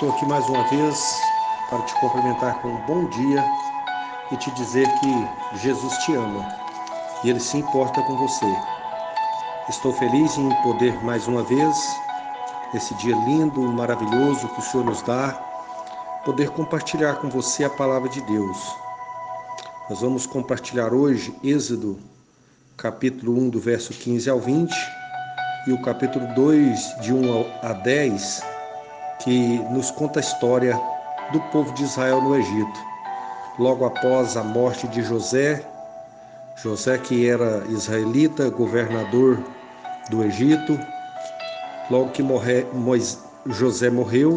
Estou aqui mais uma vez para te cumprimentar com um bom dia e te dizer que Jesus te ama e Ele se importa com você. Estou feliz em poder mais uma vez, nesse dia lindo, maravilhoso que o Senhor nos dá, poder compartilhar com você a palavra de Deus. Nós vamos compartilhar hoje Êxodo, capítulo 1, do verso 15 ao 20, e o capítulo 2, de 1 a 10, que nos conta a história do povo de Israel no Egito. Logo após a morte de José, José que era israelita, governador do Egito, logo que morre, Moisés, José morreu,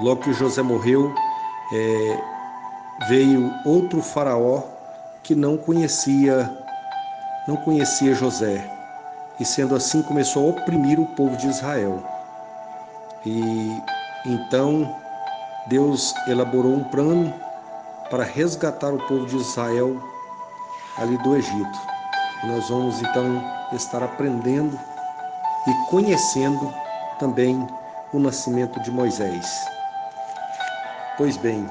logo que José morreu, é, veio outro faraó que não conhecia, não conhecia José, e sendo assim começou a oprimir o povo de Israel. E então Deus elaborou um plano para resgatar o povo de Israel ali do Egito. Nós vamos então estar aprendendo e conhecendo também o nascimento de Moisés. Pois bem,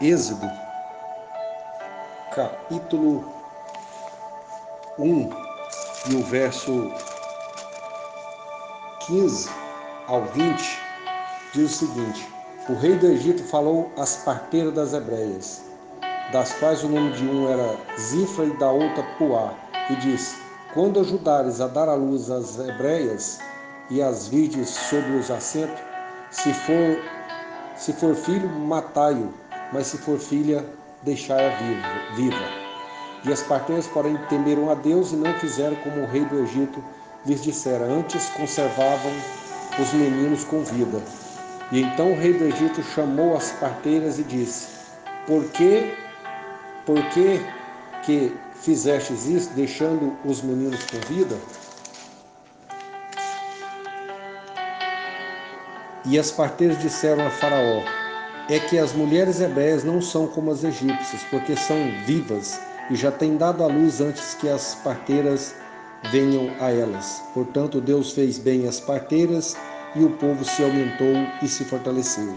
Êxodo, capítulo 1 e o verso 15 ao 20, diz o seguinte: O rei do Egito falou às parteiras das hebreias, das quais o nome de um era Zifra e da outra Puá, e disse: Quando ajudares a dar à luz as hebreias e as virgens sobre os assentos, se for se for filho, matai-o, mas se for filha, deixai-a viva. E as parteiras, porém, temeram a Deus e não fizeram como o rei do Egito lhes dissera, antes conservavam os meninos com vida. E então o rei do Egito chamou as parteiras e disse: Por que, por que, que fizestes isso, deixando os meninos com vida? E as parteiras disseram a Faraó: É que as mulheres hebreias não são como as egípcias, porque são vivas e já têm dado à luz antes que as parteiras venham a elas. Portanto, Deus fez bem as parteiras e o povo se aumentou e se fortaleceu.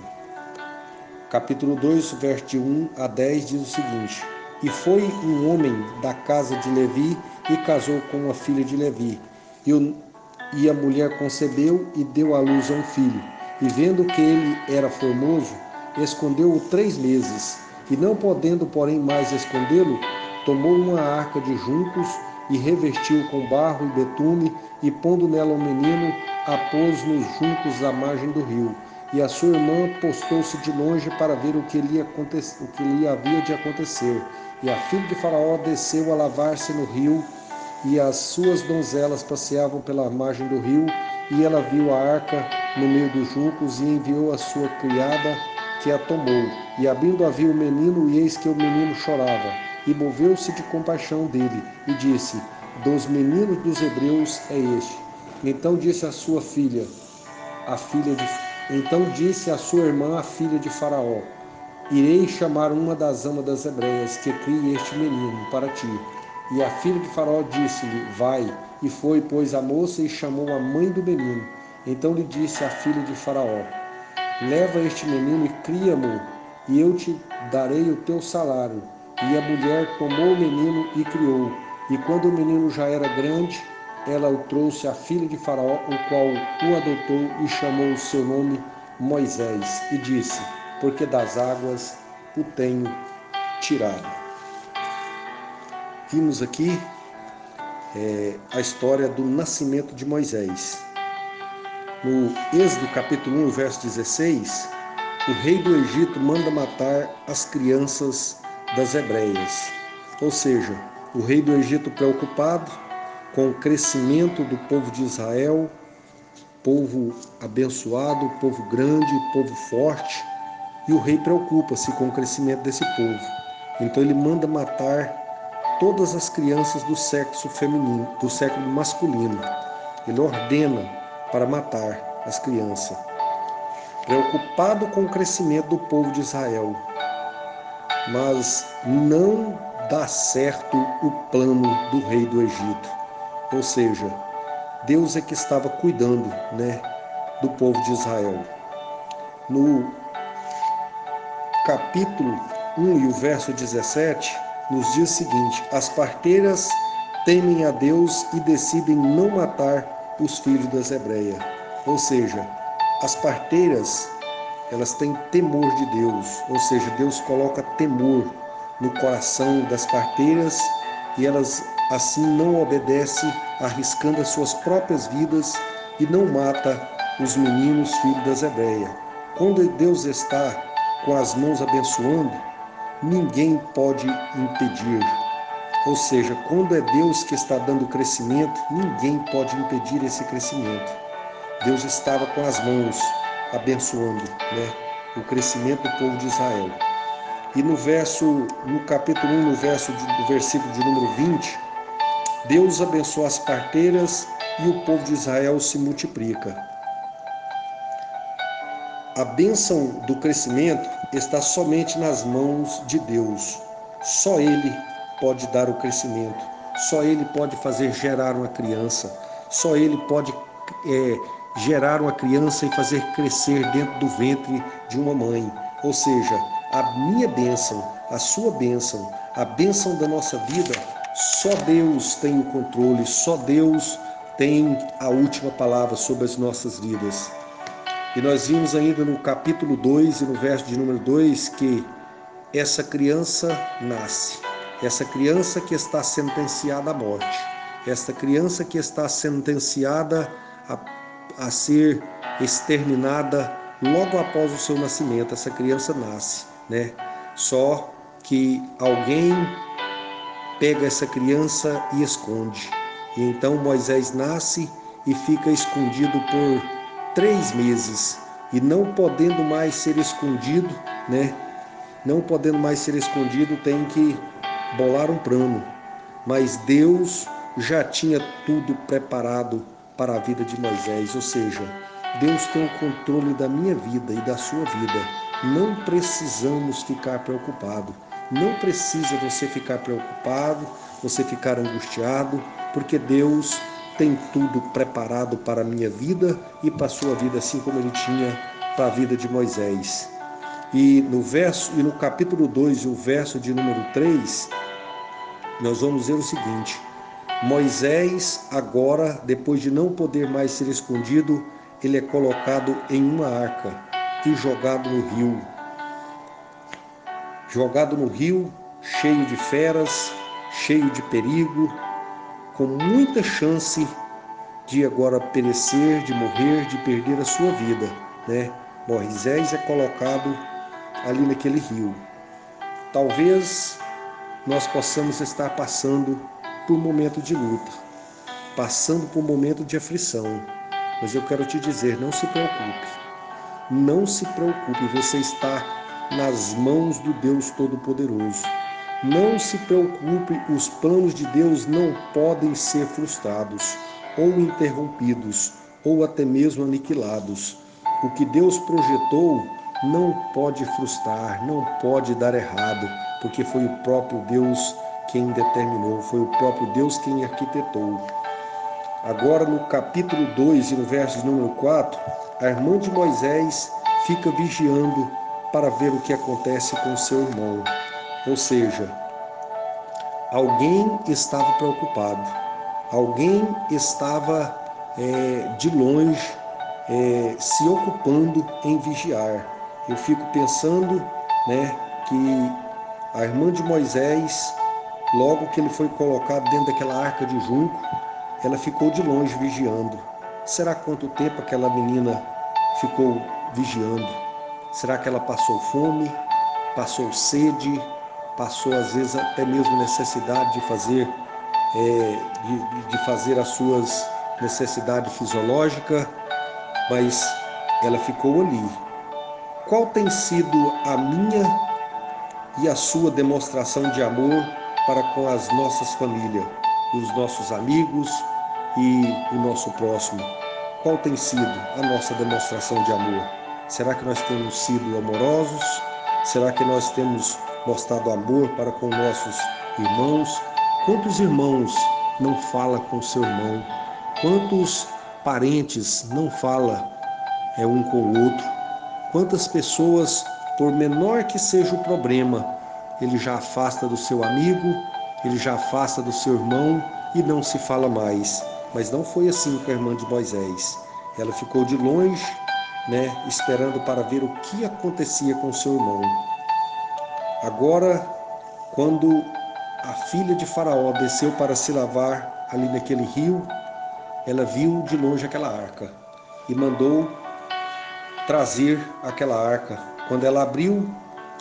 Capítulo 2, verso de 1 a 10 diz o seguinte: E foi um homem da casa de Levi e casou com uma filha de Levi. E, e a mulher concebeu e deu à luz a um filho. E vendo que ele era formoso, escondeu-o três meses. E não podendo, porém, mais escondê-lo, tomou uma arca de juncos e revestiu com barro e betume, e pondo nela o menino, a pôs nos juncos à margem do rio. E a sua irmã postou-se de longe para ver o que, lhe o que lhe havia de acontecer. E a filha de Faraó desceu a lavar-se no rio, e as suas donzelas passeavam pela margem do rio, e ela viu a arca no meio dos juncos, e enviou a sua criada, que a tomou. E abrindo a viu o menino, e eis que o menino chorava. E moveu-se de compaixão dele, e disse: Dos meninos dos hebreus é este. Então disse a sua filha, a filha de Então disse a sua irmã, a filha de Faraó: Irei chamar uma das amas das hebreias que crie este menino para ti. E a filha de Faraó disse-lhe: Vai. E foi, pois, a moça e chamou a mãe do menino. Então lhe disse a filha de Faraó: Leva este menino e cria-mo, e eu te darei o teu salário. E a mulher tomou o menino e criou. E quando o menino já era grande, ela o trouxe à filha de Faraó, o qual o adotou e chamou o seu nome Moisés, e disse: Porque das águas o tenho tirado. Vimos aqui é, a história do nascimento de Moisés. No Êxodo capítulo 1, verso 16, o rei do Egito manda matar as crianças das hebreias. Ou seja, o rei do Egito preocupado com o crescimento do povo de Israel, povo abençoado, povo grande, povo forte, e o rei preocupa-se com o crescimento desse povo. Então ele manda matar todas as crianças do sexo feminino, do sexo masculino. Ele ordena para matar as crianças. Preocupado com o crescimento do povo de Israel. Mas não dá certo o plano do rei do Egito. Ou seja, Deus é que estava cuidando, né, do povo de Israel. no capítulo 1 e o verso 17, nos diz o seguinte: As parteiras temem a Deus e decidem não matar os filhos das hebreias. Ou seja, as parteiras, elas têm temor de Deus, ou seja, Deus coloca temor no coração das parteiras e elas assim não obedecem, arriscando as suas próprias vidas e não mata os meninos filhos das hebreias. Quando Deus está com as mãos abençoando, ninguém pode impedir. Ou seja, quando é Deus que está dando crescimento, ninguém pode impedir esse crescimento. Deus estava com as mãos abençoando né, o crescimento do povo de Israel. E no verso, no capítulo 1, no verso de, do versículo de número 20, Deus abençoa as parteiras e o povo de Israel se multiplica. A bênção do crescimento está somente nas mãos de Deus. Só Ele pode dar o crescimento, só Ele pode fazer gerar uma criança, só Ele pode é, gerar uma criança e fazer crescer dentro do ventre de uma mãe. Ou seja, a minha bênção, a sua bênção, a bênção da nossa vida, só Deus tem o controle, só Deus tem a última palavra sobre as nossas vidas. E nós vimos ainda no capítulo 2 e no verso de número 2 que essa criança nasce, essa criança que está sentenciada à morte, esta criança que está sentenciada a, a ser exterminada logo após o seu nascimento, essa criança nasce, né? Só que alguém pega essa criança e esconde. E então Moisés nasce e fica escondido por três meses e não podendo mais ser escondido, né? Não podendo mais ser escondido, tem que bolar um plano. Mas Deus já tinha tudo preparado para a vida de Moisés, ou seja, Deus tem o controle da minha vida e da sua vida. Não precisamos ficar preocupados. Não precisa você ficar preocupado, você ficar angustiado, porque Deus tem tudo preparado para a minha vida e para a sua vida, assim como ele tinha para a vida de Moisés. E no verso e no capítulo 2 e o verso de número 3, nós vamos ver o seguinte: Moisés agora, depois de não poder mais ser escondido, ele é colocado em uma arca e jogado no rio. Jogado no rio, cheio de feras, cheio de perigo, com muita chance de agora perecer, de morrer, de perder a sua vida, né? Moisés é colocado ali naquele rio. Talvez nós possamos estar passando por momento de luta, passando por momento de aflição. Mas eu quero te dizer, não se preocupe. Não se preocupe, você está nas mãos do Deus Todo-Poderoso. Não se preocupe, os planos de Deus não podem ser frustrados, ou interrompidos, ou até mesmo aniquilados. O que Deus projetou não pode frustrar, não pode dar errado, porque foi o próprio Deus quem determinou, foi o próprio Deus quem arquitetou. Agora, no capítulo 2 e no verso número 4, a irmã de Moisés fica vigiando para ver o que acontece com seu irmão. Ou seja, alguém estava preocupado, alguém estava é, de longe é, se ocupando em vigiar. Eu fico pensando né, que a irmã de Moisés, logo que ele foi colocado dentro daquela arca de junco, ela ficou de longe vigiando. Será quanto tempo aquela menina ficou vigiando? Será que ela passou fome, passou sede, passou às vezes até mesmo necessidade de fazer é, de, de fazer as suas necessidades fisiológicas, mas ela ficou ali. Qual tem sido a minha e a sua demonstração de amor para com as nossas famílias, os nossos amigos e o nosso próximo? Qual tem sido a nossa demonstração de amor? Será que nós temos sido amorosos? Será que nós temos mostrado amor para com nossos irmãos? Quantos irmãos não fala com seu irmão? Quantos parentes não fala é um com o outro? Quantas pessoas, por menor que seja o problema, ele já afasta do seu amigo, ele já afasta do seu irmão e não se fala mais. Mas não foi assim com a irmã de Moisés. Ela ficou de longe, né, esperando para ver o que acontecia com seu irmão. Agora, quando a filha de Faraó desceu para se lavar ali naquele rio, ela viu de longe aquela arca e mandou trazer aquela arca. Quando ela abriu,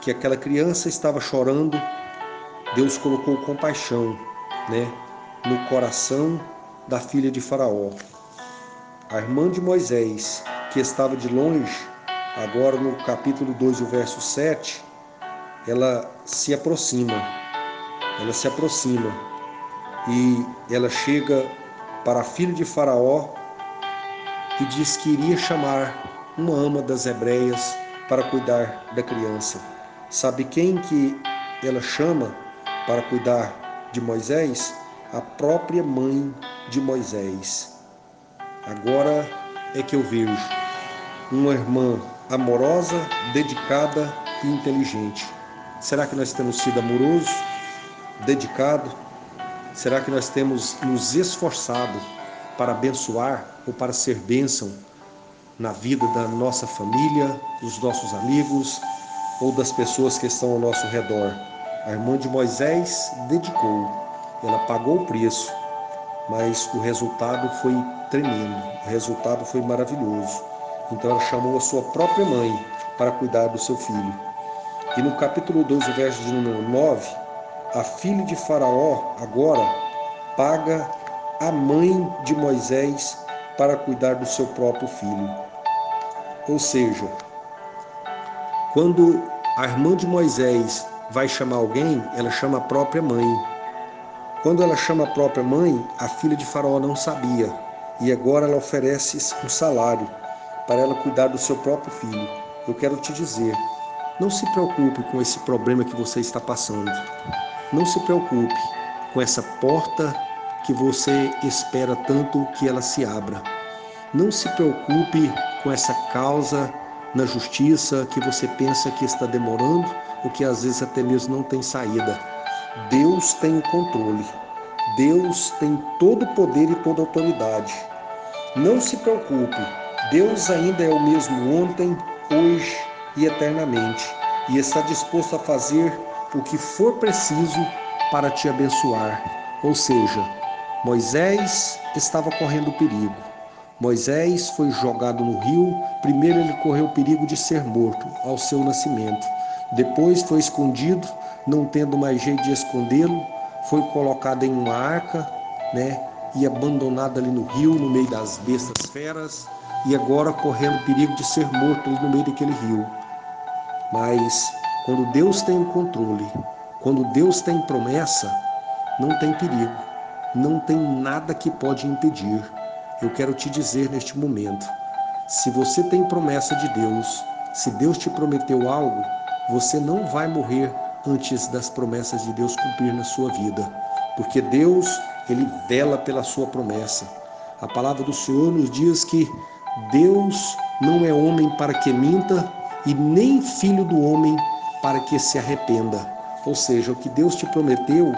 que aquela criança estava chorando, Deus colocou compaixão, né, no coração da filha de Faraó. A irmã de Moisés, que estava de longe, agora no capítulo 2, o verso 7, ela se aproxima. Ela se aproxima e ela chega para a filha de Faraó e diz que iria chamar uma ama das hebreias para cuidar da criança. Sabe quem que ela chama para cuidar de Moisés? A própria mãe de Moisés. Agora é que eu vejo uma irmã amorosa, dedicada e inteligente. Será que nós temos sido amorosos, dedicado? Será que nós temos nos esforçado para abençoar ou para ser bênção na vida da nossa família, dos nossos amigos ou das pessoas que estão ao nosso redor? A irmã de Moisés dedicou, ela pagou o preço, mas o resultado foi tremendo, o resultado foi maravilhoso. Então ela chamou a sua própria mãe para cuidar do seu filho. E no capítulo 12, verso de número 9, a filha de Faraó agora paga a mãe de Moisés para cuidar do seu próprio filho. Ou seja, quando a irmã de Moisés vai chamar alguém, ela chama a própria mãe. Quando ela chama a própria mãe, a filha de Faraó não sabia, e agora ela oferece um salário para ela cuidar do seu próprio filho. Eu quero te dizer, não se preocupe com esse problema que você está passando. Não se preocupe com essa porta que você espera tanto que ela se abra. Não se preocupe com essa causa na justiça que você pensa que está demorando ou que às vezes até mesmo não tem saída. Deus tem o controle. Deus tem todo o poder e toda a autoridade. Não se preocupe. Deus ainda é o mesmo ontem, hoje e eternamente e está disposto a fazer o que for preciso para te abençoar. Ou seja, Moisés estava correndo perigo. Moisés foi jogado no rio. Primeiro, ele correu o perigo de ser morto ao seu nascimento. Depois, foi escondido, não tendo mais jeito de escondê-lo, foi colocado em uma arca, né? E abandonado ali no rio, no meio das bestas feras, e agora correndo perigo de ser morto no meio daquele rio. Mas quando Deus tem o controle, quando Deus tem promessa, não tem perigo, não tem nada que pode impedir. Eu quero te dizer neste momento: se você tem promessa de Deus, se Deus te prometeu algo, você não vai morrer antes das promessas de Deus cumprir na sua vida, porque Deus, ele vela pela sua promessa. A palavra do Senhor nos diz que Deus não é homem para que minta, e nem filho do homem para que se arrependa. Ou seja, o que Deus te prometeu,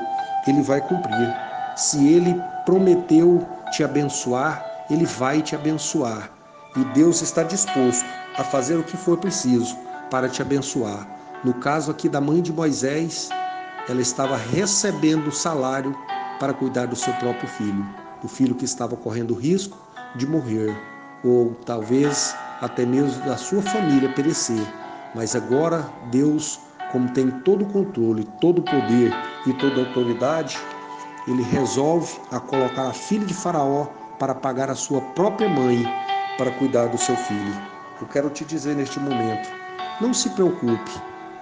ele vai cumprir. Se ele prometeu te abençoar, ele vai te abençoar. E Deus está disposto a fazer o que for preciso para te abençoar. No caso aqui da mãe de Moisés, ela estava recebendo o salário para cuidar do seu próprio filho, do filho que estava correndo risco de morrer, ou talvez até mesmo da sua família perecer. Mas agora Deus, como tem todo o controle, todo o poder e toda a autoridade, ele resolve a colocar a filha de Faraó para pagar a sua própria mãe para cuidar do seu filho. Eu quero te dizer neste momento, não se preocupe.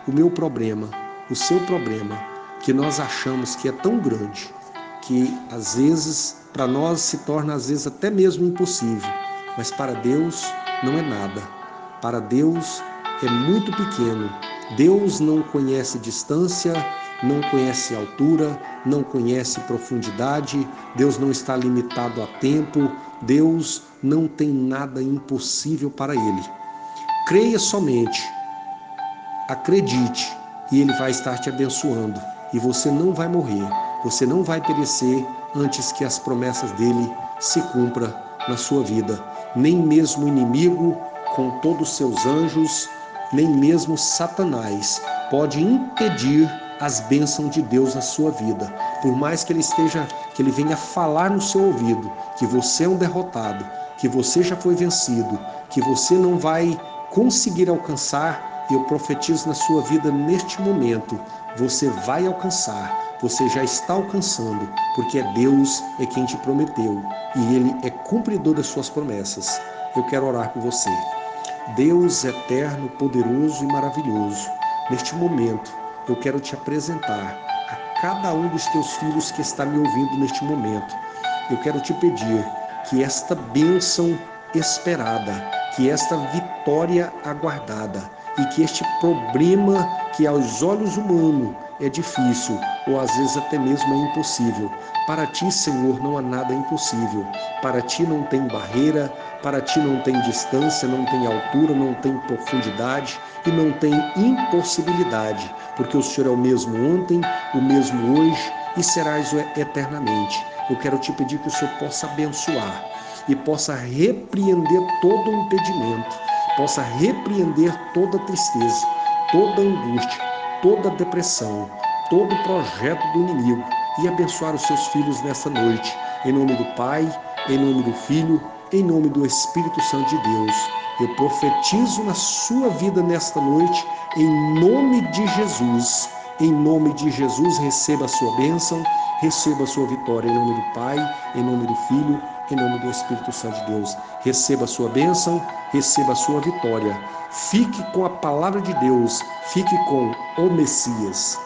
O meu problema, o seu problema, que nós achamos que é tão grande, que às vezes para nós se torna às vezes até mesmo impossível, mas para Deus não é nada. Para Deus é muito pequeno. Deus não conhece distância, não conhece altura, não conhece profundidade, Deus não está limitado a tempo, Deus não tem nada impossível para ele. Creia somente, acredite e Ele vai estar te abençoando. E você não vai morrer, você não vai perecer antes que as promessas dele se cumpram na sua vida. Nem mesmo o inimigo, com todos os seus anjos, nem mesmo Satanás pode impedir as bênçãos de Deus na sua vida. Por mais que ele esteja, que ele venha falar no seu ouvido que você é um derrotado, que você já foi vencido, que você não vai conseguir alcançar, eu profetizo na sua vida neste momento, você vai alcançar, você já está alcançando, porque é Deus é quem te prometeu e ele é cumpridor das suas promessas. Eu quero orar por você. Deus eterno, poderoso e maravilhoso, neste momento eu quero te apresentar a cada um dos teus filhos que está me ouvindo neste momento. Eu quero te pedir que esta bênção esperada, que esta vitória aguardada e que este problema que aos olhos humanos é difícil ou às vezes até mesmo é impossível. Para ti, Senhor, não há nada impossível. Para ti não tem barreira, para ti não tem distância, não tem altura, não tem profundidade e não tem impossibilidade, porque o Senhor é o mesmo ontem, o mesmo hoje e serás eternamente. Eu quero te pedir que o Senhor possa abençoar e possa repreender todo o impedimento, possa repreender toda tristeza, toda angústia, toda depressão, todo projeto do inimigo e abençoar os seus filhos nessa noite. Em nome do Pai, em nome do Filho, em nome do Espírito Santo de Deus. Eu profetizo na sua vida nesta noite, em nome de Jesus. Em nome de Jesus, receba a sua bênção, receba a sua vitória. Em nome do Pai, em nome do Filho, em nome do Espírito Santo de Deus. Receba a sua bênção, receba a sua vitória. Fique com a palavra de Deus, fique com o Messias.